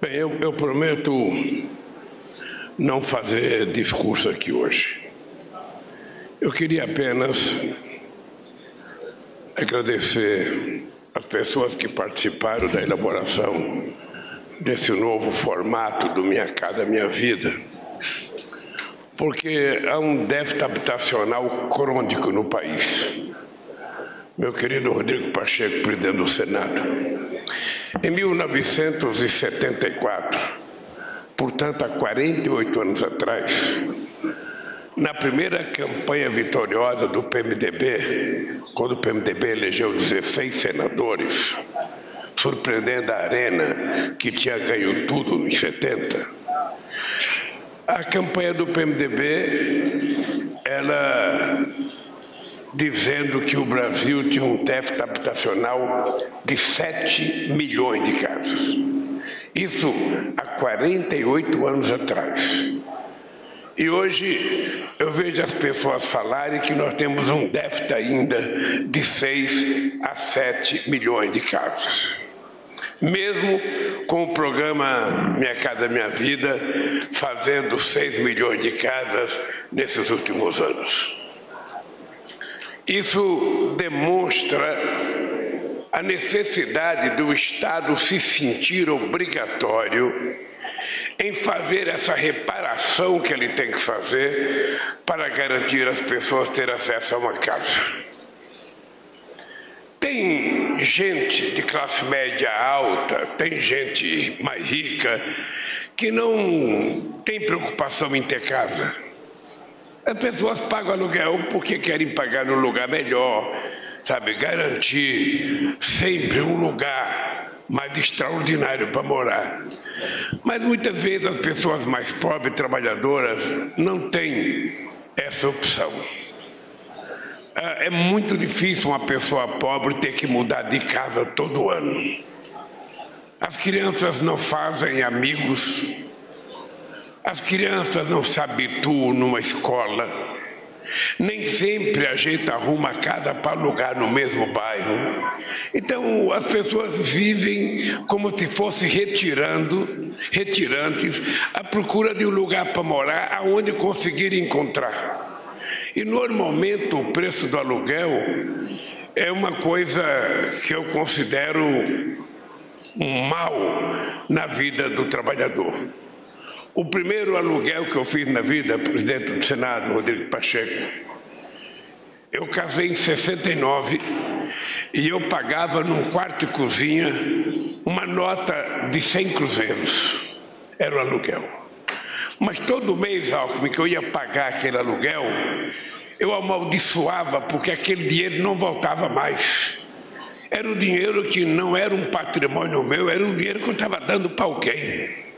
Bem, eu, eu prometo não fazer discurso aqui hoje. Eu queria apenas agradecer as pessoas que participaram da elaboração desse novo formato do Minha Casa Minha Vida, porque há um déficit habitacional crônico no país. Meu querido Rodrigo Pacheco, presidente do Senado, em 1974, portanto há 48 anos atrás, na primeira campanha vitoriosa do PMDB, quando o PMDB elegeu 16 senadores, surpreendendo a Arena, que tinha ganho tudo em 70, a campanha do PMDB, ela dizendo que o Brasil tinha um déficit habitacional de 7 milhões de casas. Isso há 48 anos atrás. E hoje eu vejo as pessoas falarem que nós temos um déficit ainda de 6 a 7 milhões de casas. Mesmo com o programa Minha Casa Minha Vida fazendo 6 milhões de casas nesses últimos anos. Isso demonstra a necessidade do Estado se sentir obrigatório em fazer essa reparação que ele tem que fazer para garantir às pessoas ter acesso a uma casa. Tem gente de classe média alta, tem gente mais rica que não tem preocupação em ter casa. As pessoas pagam aluguel porque querem pagar num lugar melhor, sabe? Garantir sempre um lugar mais extraordinário para morar. Mas muitas vezes as pessoas mais pobres, trabalhadoras, não têm essa opção. É, é muito difícil uma pessoa pobre ter que mudar de casa todo ano. As crianças não fazem amigos, as crianças não se habituam numa escola, nem sempre a gente arruma casa para alugar no mesmo bairro. Então as pessoas vivem como se fosse retirando, retirantes, à procura de um lugar para morar aonde conseguir encontrar. E normalmente o preço do aluguel é uma coisa que eu considero um mal na vida do trabalhador. O primeiro aluguel que eu fiz na vida, presidente do Senado, Rodrigo Pacheco, eu casei em 69 e eu pagava num quarto e cozinha uma nota de 100 cruzeiros. Era o aluguel. Mas todo mês, Alckmin, que eu ia pagar aquele aluguel, eu amaldiçoava porque aquele dinheiro não voltava mais. Era o dinheiro que não era um patrimônio meu, era um dinheiro que eu estava dando para alguém.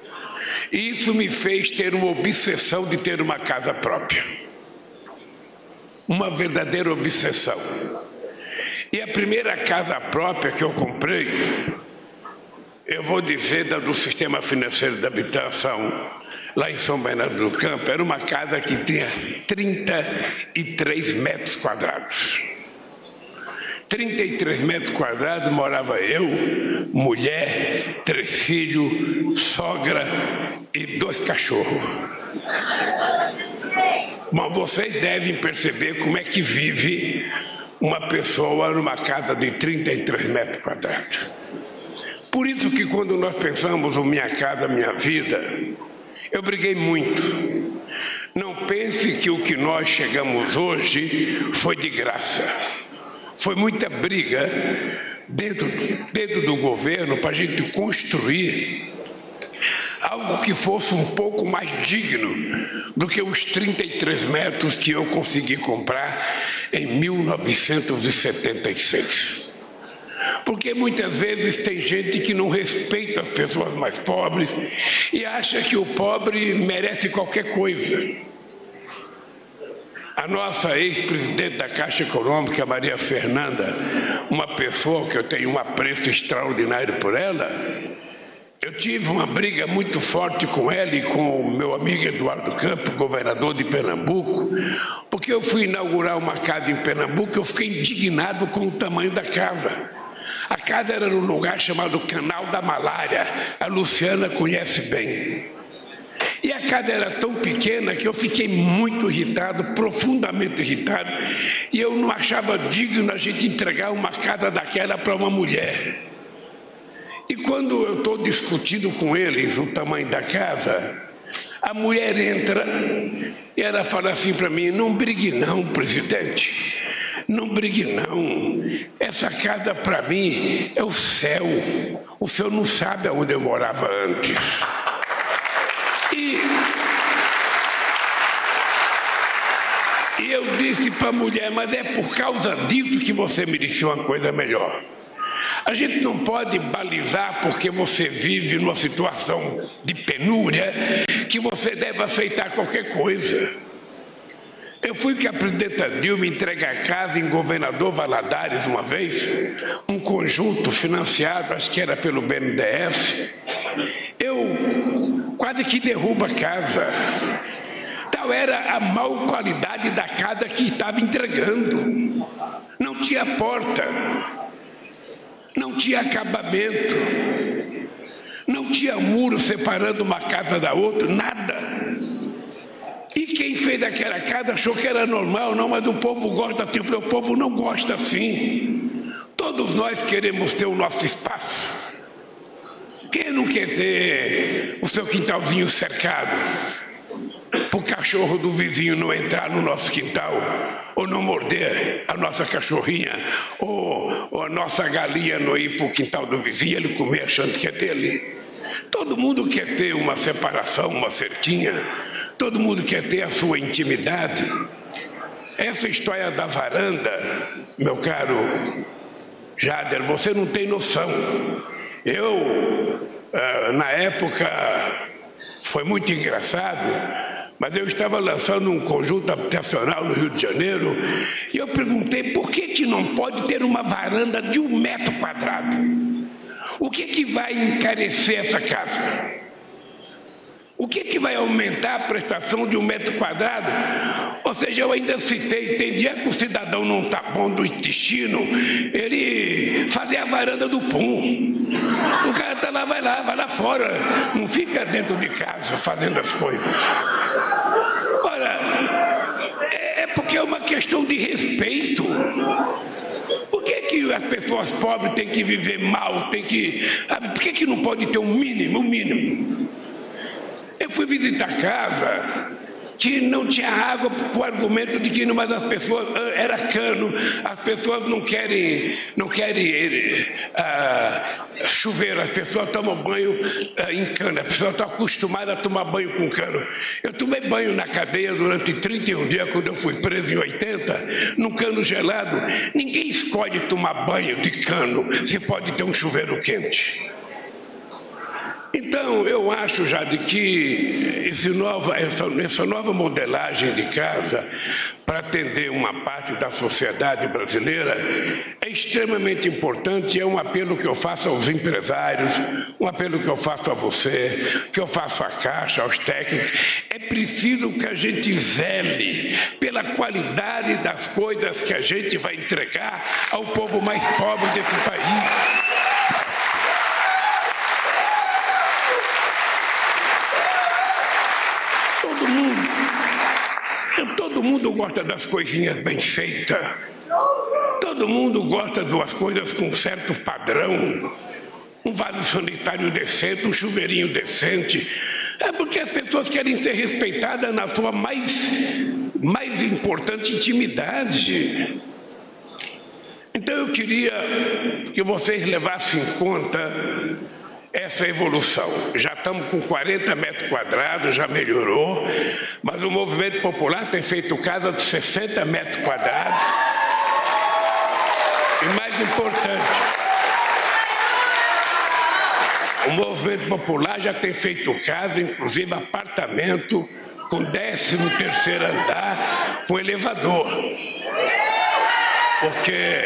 Isso me fez ter uma obsessão de ter uma casa própria. Uma verdadeira obsessão. E a primeira casa própria que eu comprei, eu vou dizer da do sistema financeiro da habitação, lá em São Bernardo do Campo, era uma casa que tinha 33 metros quadrados. 33 metros quadrados morava eu, mulher, três filhos, sogra e dois cachorros. Mas vocês devem perceber como é que vive uma pessoa numa casa de 33 metros quadrados. Por isso que quando nós pensamos o Minha Casa Minha Vida, eu briguei muito. Não pense que o que nós chegamos hoje foi de graça. Foi muita briga dentro, dentro do governo para a gente construir algo que fosse um pouco mais digno do que os 33 metros que eu consegui comprar em 1976. Porque muitas vezes tem gente que não respeita as pessoas mais pobres e acha que o pobre merece qualquer coisa. A nossa ex-presidente da Caixa Econômica, Maria Fernanda, uma pessoa que eu tenho um apreço extraordinário por ela, eu tive uma briga muito forte com ela e com o meu amigo Eduardo Campos, governador de Pernambuco, porque eu fui inaugurar uma casa em Pernambuco e eu fiquei indignado com o tamanho da casa. A casa era num lugar chamado Canal da Malária. A Luciana conhece bem. E a casa era tão pequena que eu fiquei muito irritado, profundamente irritado, e eu não achava digno a gente entregar uma casa daquela para uma mulher. E quando eu estou discutindo com eles o tamanho da casa, a mulher entra e ela fala assim para mim: não brigue, não, presidente. Não brigue, não. Essa casa para mim é o céu. O senhor não sabe aonde eu morava antes. E, e eu disse para a mulher, mas é por causa disso que você merecia uma coisa melhor. A gente não pode balizar porque você vive numa situação de penúria que você deve aceitar qualquer coisa. Eu fui que a presidenta Dilma entregar a casa em governador Valadares uma vez, um conjunto financiado, acho que era pelo BNDES. Eu quase que derrubo a casa. Tal era a mal qualidade da casa que estava entregando. Não tinha porta, não tinha acabamento, não tinha muro separando uma casa da outra, nada. E quem fez aquela casa achou que era normal, não, mas o povo gosta assim. Eu falei, o povo não gosta assim. Todos nós queremos ter o nosso espaço. Quem não quer ter o seu quintalzinho cercado? Para o cachorro do vizinho não entrar no nosso quintal, ou não morder a nossa cachorrinha, ou, ou a nossa galinha não ir para o quintal do vizinho ele comer achando que é dele. Todo mundo quer ter uma separação, uma cerquinha, todo mundo quer ter a sua intimidade. Essa história da varanda, meu caro Jader, você não tem noção. Eu, ah, na época, foi muito engraçado, mas eu estava lançando um conjunto habitacional no Rio de Janeiro e eu perguntei por que, que não pode ter uma varanda de um metro quadrado. O que, que vai encarecer essa casa? O que, que vai aumentar a prestação de um metro quadrado? Ou seja, eu ainda citei, tem dia que o cidadão não está bom do intestino, ele fazer a varanda do pum. O cara está lá, vai lá, vai lá fora, não fica dentro de casa fazendo as coisas. Ora, é, é porque é uma questão de respeito. Por que, que as pessoas pobres têm que viver mal? Tem que, por que, que não pode ter um mínimo, um mínimo? Eu fui visitar casa que não tinha água com o argumento de que mas as pessoas ah, era cano, as pessoas não querem não querem uh, as pessoas tomam banho uh, em cano, as pessoas estão acostumadas a tomar banho com cano. Eu tomei banho na cadeia durante 31 dias quando eu fui preso em 80, num cano gelado. Ninguém escolhe tomar banho de cano se pode ter um chuveiro quente. Então, eu acho já de que nova, essa, essa nova modelagem de casa para atender uma parte da sociedade brasileira é extremamente importante. É um apelo que eu faço aos empresários, um apelo que eu faço a você, que eu faço à Caixa, aos técnicos. É preciso que a gente zele pela qualidade das coisas que a gente vai entregar ao povo mais pobre desse país. Todo mundo gosta das coisinhas bem feitas. Todo mundo gosta das coisas com certo padrão. Um vaso sanitário decente, um chuveirinho decente. É porque as pessoas querem ser respeitadas na sua mais, mais importante intimidade. Então eu queria que vocês levassem em conta essa evolução. Já estamos com 40 metros quadrados, já melhorou, mas o movimento popular tem feito casa de 60 metros quadrados. E mais importante, o movimento popular já tem feito casa, inclusive apartamento com 13 terceiro andar, com elevador. Porque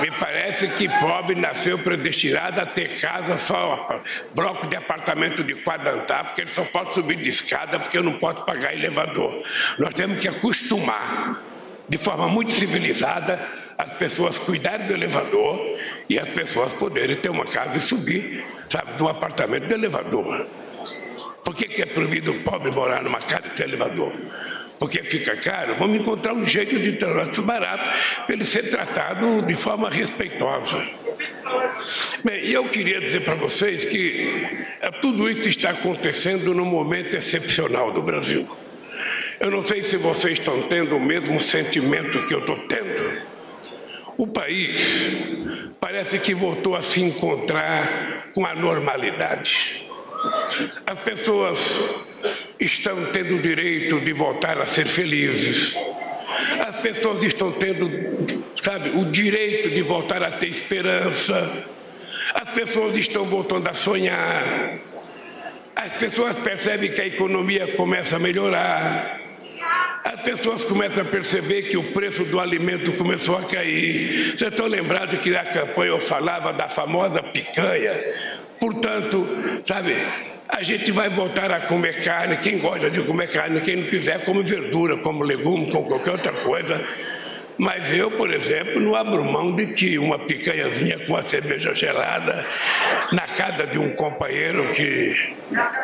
me parece que pobre nasceu predestinado a ter casa só, bloco de apartamento de quadrantar, porque ele só pode subir de escada, porque eu não posso pagar elevador. Nós temos que acostumar, de forma muito civilizada, as pessoas cuidarem do elevador e as pessoas poderem ter uma casa e subir, sabe, de um apartamento de elevador. Por que, que é proibido o pobre morar numa casa de elevador? Porque fica caro? Vamos encontrar um jeito de tornar barato para ele ser tratado de forma respeitosa. Bem, eu queria dizer para vocês que é, tudo isso está acontecendo num momento excepcional do Brasil. Eu não sei se vocês estão tendo o mesmo sentimento que eu estou tendo. O país parece que voltou a se encontrar com a normalidade. As pessoas estão tendo o direito de voltar a ser felizes. As pessoas estão tendo, sabe, o direito de voltar a ter esperança. As pessoas estão voltando a sonhar. As pessoas percebem que a economia começa a melhorar. As pessoas começam a perceber que o preço do alimento começou a cair. Vocês estão lembrados que na campanha eu falava da famosa picanha? Portanto, sabe, a gente vai voltar a comer carne. Quem gosta de comer carne, quem não quiser, come verdura, como legume, com qualquer outra coisa. Mas eu, por exemplo, não abro mão de que uma picanhazinha com uma cerveja gelada na casa de um companheiro que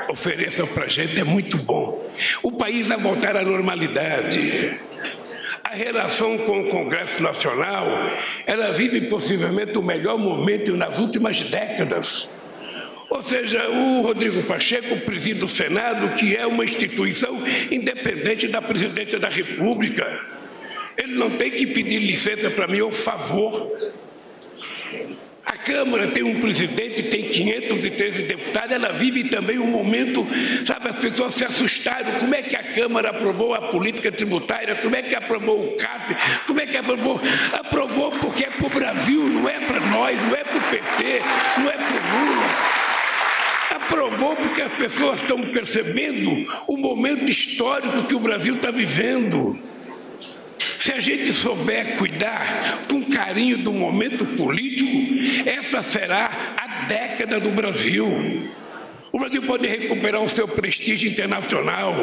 ofereça para a gente é muito bom. O país vai voltar à normalidade. A relação com o Congresso Nacional, ela vive possivelmente o melhor momento nas últimas décadas. Ou seja, o Rodrigo Pacheco preside o Senado, que é uma instituição independente da presidência da República. Ele não tem que pedir licença para mim ou favor. A Câmara tem um presidente, tem 513 deputados, ela vive também um momento, sabe, as pessoas se assustaram. Como é que a Câmara aprovou a política tributária? Como é que aprovou o CAF? Como é que aprovou? Aprovou porque é para o Brasil, não é para nós, não é para o PT, não é para o Lula. Aprovou porque as pessoas estão percebendo o momento histórico que o Brasil está vivendo. Se a gente souber cuidar com carinho do momento político, essa será a década do Brasil. O Brasil pode recuperar o seu prestígio internacional.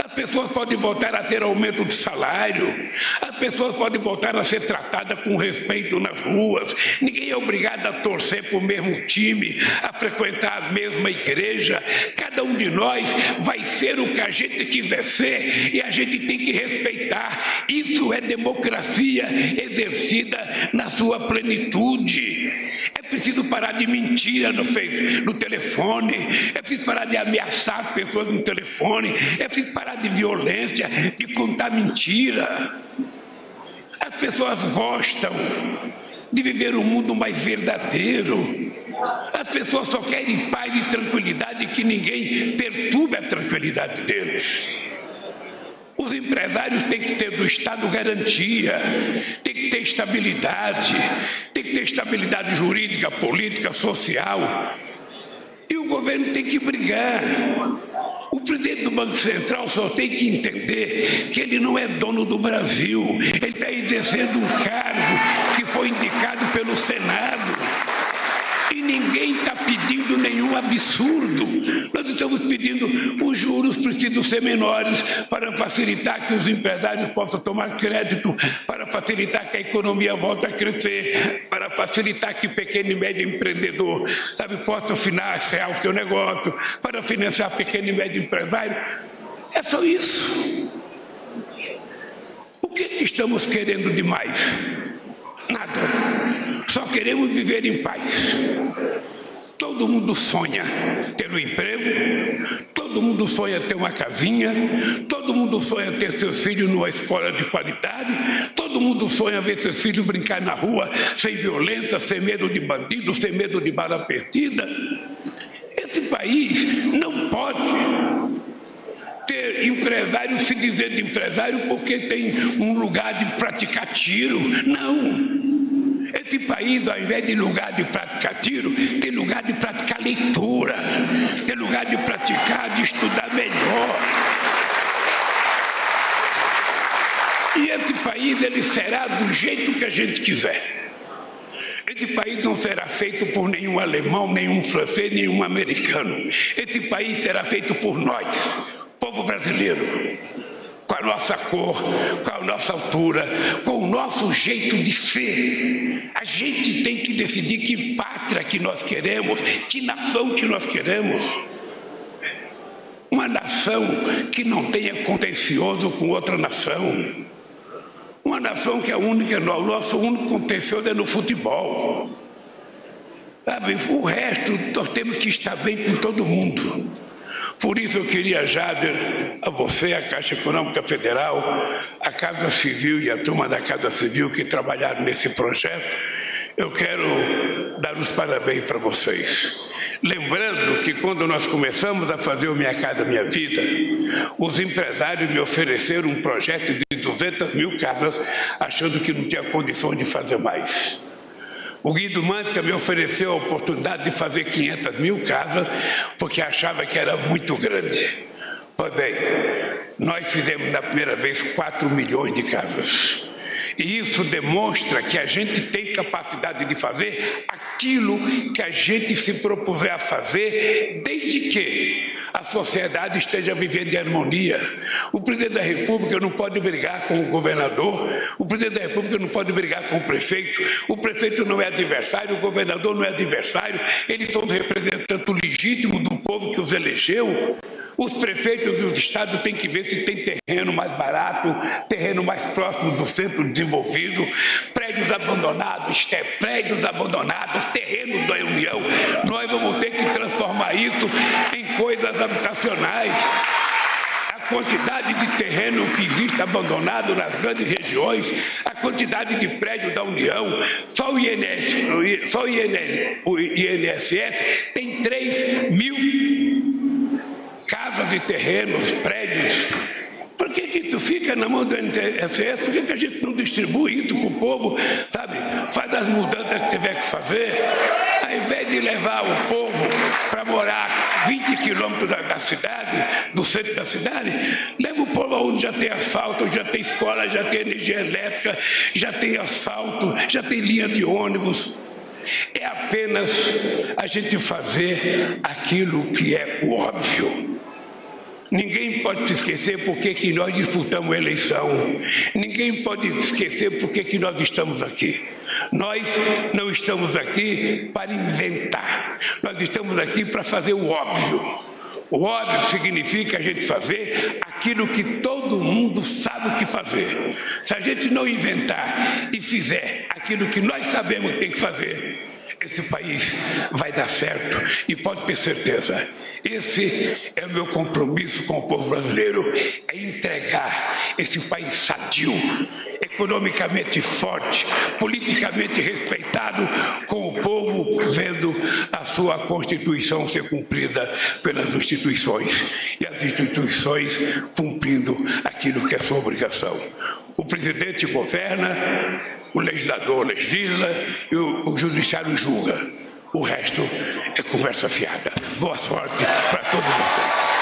As pessoas podem voltar a ter aumento de salário. As pessoas podem voltar a ser tratadas com respeito nas ruas. Ninguém é obrigado a torcer para o mesmo time, a frequentar a mesma igreja. Cada um de nós vai ser o que a gente quiser ser e a gente tem que respeitar. Isso é democracia exercida na sua plenitude. Preciso parar de mentira no, no telefone, é preciso parar de ameaçar pessoas no telefone, é preciso parar de violência, de contar mentira. As pessoas gostam de viver um mundo mais verdadeiro. As pessoas só querem paz e tranquilidade que ninguém perturbe a tranquilidade deles. Os empresários têm que ter do Estado garantia, tem que ter estabilidade, tem que ter estabilidade jurídica, política, social. E o governo tem que brigar. O presidente do Banco Central só tem que entender que ele não é dono do Brasil. Ele está exercendo um cargo que foi indicado pelo Senado. Ninguém está pedindo nenhum absurdo. Nós estamos pedindo os juros precisam ser menores para facilitar que os empresários possam tomar crédito, para facilitar que a economia volte a crescer, para facilitar que o pequeno e médio empreendedor sabe, possa financiar o seu negócio, para financiar pequeno e médio empresário. É só isso. O que, que estamos querendo demais? Nada. Só queremos viver em paz. Todo mundo sonha ter um emprego, todo mundo sonha ter uma casinha, todo mundo sonha ter seus filhos numa escola de qualidade, todo mundo sonha ver seus filhos brincar na rua sem violência, sem medo de bandido, sem medo de bala perdida. Esse país não pode ter empresário se dizer de empresário porque tem um lugar de praticar tiro. Não. Esse país, ao invés de lugar de praticar tiro, tem lugar de praticar leitura, tem lugar de praticar, de estudar melhor. E esse país ele será do jeito que a gente quiser. Esse país não será feito por nenhum alemão, nenhum francês, nenhum americano. Esse país será feito por nós, povo brasileiro com a nossa cor, com a nossa altura, com o nosso jeito de ser. A gente tem que decidir que pátria que nós queremos, que nação que nós queremos. Uma nação que não tenha contencioso com outra nação. Uma nação que é única, o nosso único contencioso é no futebol. Sabe, o resto nós temos que estar bem com todo mundo. Por isso eu queria, Jader, a você, a Caixa Econômica Federal, a Casa Civil e a turma da Casa Civil que trabalharam nesse projeto, eu quero dar os parabéns para vocês. Lembrando que quando nós começamos a fazer o Minha Casa Minha Vida, os empresários me ofereceram um projeto de 200 mil casas, achando que não tinha condição de fazer mais. O Guido Mantica me ofereceu a oportunidade de fazer 500 mil casas, porque achava que era muito grande. Pois bem, nós fizemos na primeira vez 4 milhões de casas. E isso demonstra que a gente tem capacidade de fazer aquilo que a gente se propuser a fazer, desde que a sociedade esteja vivendo em harmonia. O presidente da República não pode brigar com o governador, o presidente da República não pode brigar com o prefeito, o prefeito não é adversário, o governador não é adversário, eles são os representantes legítimos do povo que os elegeu. Os prefeitos do estado têm que ver se tem terreno mais barato, terreno mais próximo do centro desenvolvido, prédios abandonados, prédios abandonados, terrenos da União. Nós vamos ter que transformar isso em coisas habitacionais a quantidade de terreno que existe abandonado nas grandes regiões, a quantidade de prédios da União, só o INSS, só o INSS tem 3 mil casas e terrenos, prédios. Por que, que isso fica na mão do NTFS? Por que, que a gente não distribui isso para o povo, sabe? Faz as mudanças que tiver que fazer. Ao invés de levar o povo para morar 20 quilômetros da, da, cidade, do centro da cidade, leva o povo onde já tem asfalto, já tem escola, já tem energia elétrica, já tem asfalto, já tem linha de ônibus. É apenas a gente fazer aquilo que é óbvio. Ninguém pode se esquecer porque que nós disputamos a eleição. Ninguém pode esquecer porque que nós estamos aqui. Nós não estamos aqui para inventar. Nós estamos aqui para fazer o óbvio. O óbvio significa a gente fazer aquilo que todo mundo sabe o que fazer. Se a gente não inventar e fizer aquilo que nós sabemos que tem que fazer, esse país vai dar certo e pode ter certeza. Esse é o meu compromisso com o povo brasileiro, é entregar esse país sadio, economicamente forte, politicamente respeitado, com o povo vendo a sua Constituição ser cumprida pelas instituições e as instituições cumprindo aquilo que é sua obrigação. O presidente governa, o legislador legisla e o, o judiciário julga. O resto é conversa fiada. Boa sorte para todos vocês.